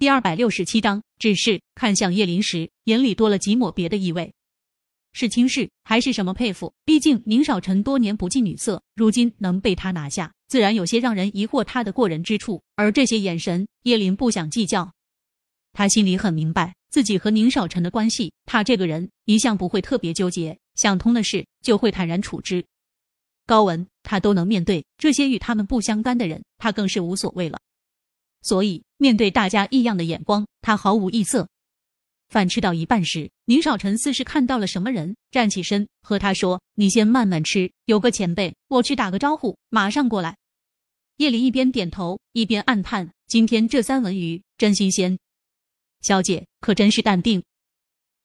第二百六十七章，只是看向叶林时，眼里多了几抹别的意味，是轻视还是什么佩服？毕竟宁少臣多年不近女色，如今能被他拿下，自然有些让人疑惑他的过人之处。而这些眼神，叶林不想计较。他心里很明白自己和宁少臣的关系，他这个人一向不会特别纠结，想通的事就会坦然处之。高文他都能面对，这些与他们不相干的人，他更是无所谓了。所以，面对大家异样的眼光，他毫无异色。饭吃到一半时，宁少臣似是看到了什么人，站起身和他说：“你先慢慢吃，有个前辈，我去打个招呼，马上过来。”叶林一边点头，一边暗叹：“今天这三文鱼真新鲜。”小姐可真是淡定。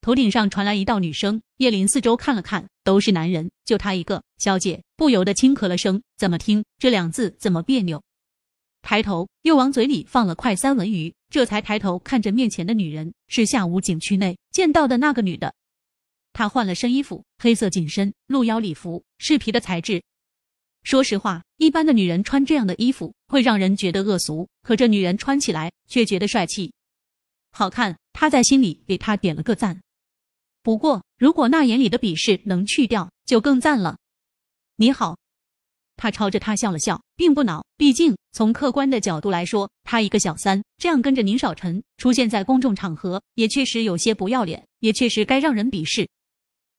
头顶上传来一道女声，叶林四周看了看，都是男人，就他一个。小姐不由得轻咳了声，怎么听这两字怎么别扭？抬头又往嘴里放了块三文鱼，这才抬头看着面前的女人，是下午景区内见到的那个女的。她换了身衣服，黑色紧身露腰礼服，是皮的材质。说实话，一般的女人穿这样的衣服会让人觉得恶俗，可这女人穿起来却觉得帅气、好看。他在心里给她点了个赞。不过，如果那眼里的鄙视能去掉，就更赞了。你好。他朝着他笑了笑，并不恼。毕竟从客观的角度来说，他一个小三这样跟着宁少臣出现在公众场合，也确实有些不要脸，也确实该让人鄙视。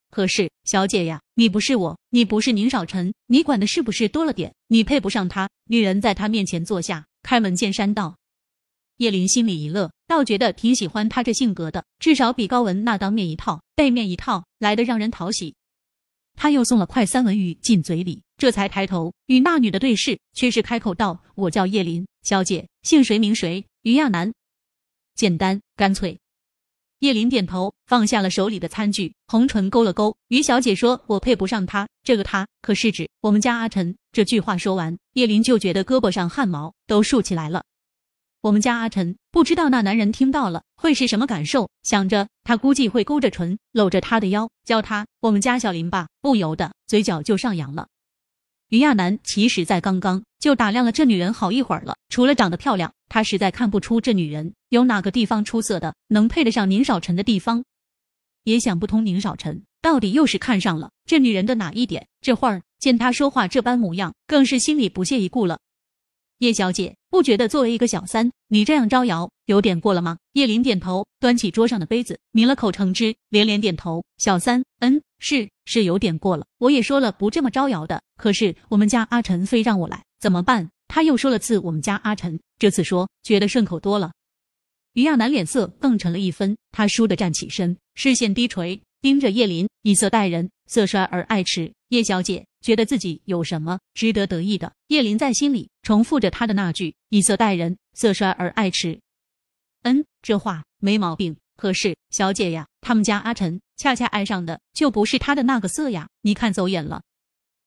可是，小姐呀，你不是我，你不是宁少臣，你管的是不是多了点？你配不上他。女人在他面前坐下，开门见山道。叶林心里一乐，倒觉得挺喜欢他这性格的，至少比高文那当面一套背面一套来的让人讨喜。他又送了块三文鱼进嘴里，这才抬头与那女的对视，却是开口道：“我叫叶林，小姐姓谁名谁？”于亚楠，简单干脆。叶林点头，放下了手里的餐具，红唇勾了勾。于小姐说：“我配不上他，这个他可是指我们家阿晨。”这句话说完，叶林就觉得胳膊上汗毛都竖起来了。我们家阿晨不知道那男人听到了会是什么感受，想着他估计会勾着唇搂着他的腰叫他我们家小林吧，不由得嘴角就上扬了。于亚楠其实在刚刚就打量了这女人好一会儿了，除了长得漂亮，他实在看不出这女人有哪个地方出色的能配得上宁少臣的地方，也想不通宁少臣到底又是看上了这女人的哪一点。这会儿见她说话这般模样，更是心里不屑一顾了。叶小姐不觉得作为一个小三，你这样招摇有点过了吗？叶林点头，端起桌上的杯子，抿了口橙汁，连连点头。小三，嗯，是是有点过了。我也说了不这么招摇的，可是我们家阿晨非让我来，怎么办？他又说了次我们家阿晨，这次说觉得顺口多了。于亚楠脸色更沉了一分，他倏地站起身，视线低垂，盯着叶林，以色待人，色衰而爱弛。叶小姐。觉得自己有什么值得得意的？叶林在心里重复着他的那句：“以色待人，色衰而爱弛。”嗯，这话没毛病。可是小姐呀，他们家阿辰恰恰爱上的就不是他的那个色呀。你看走眼了。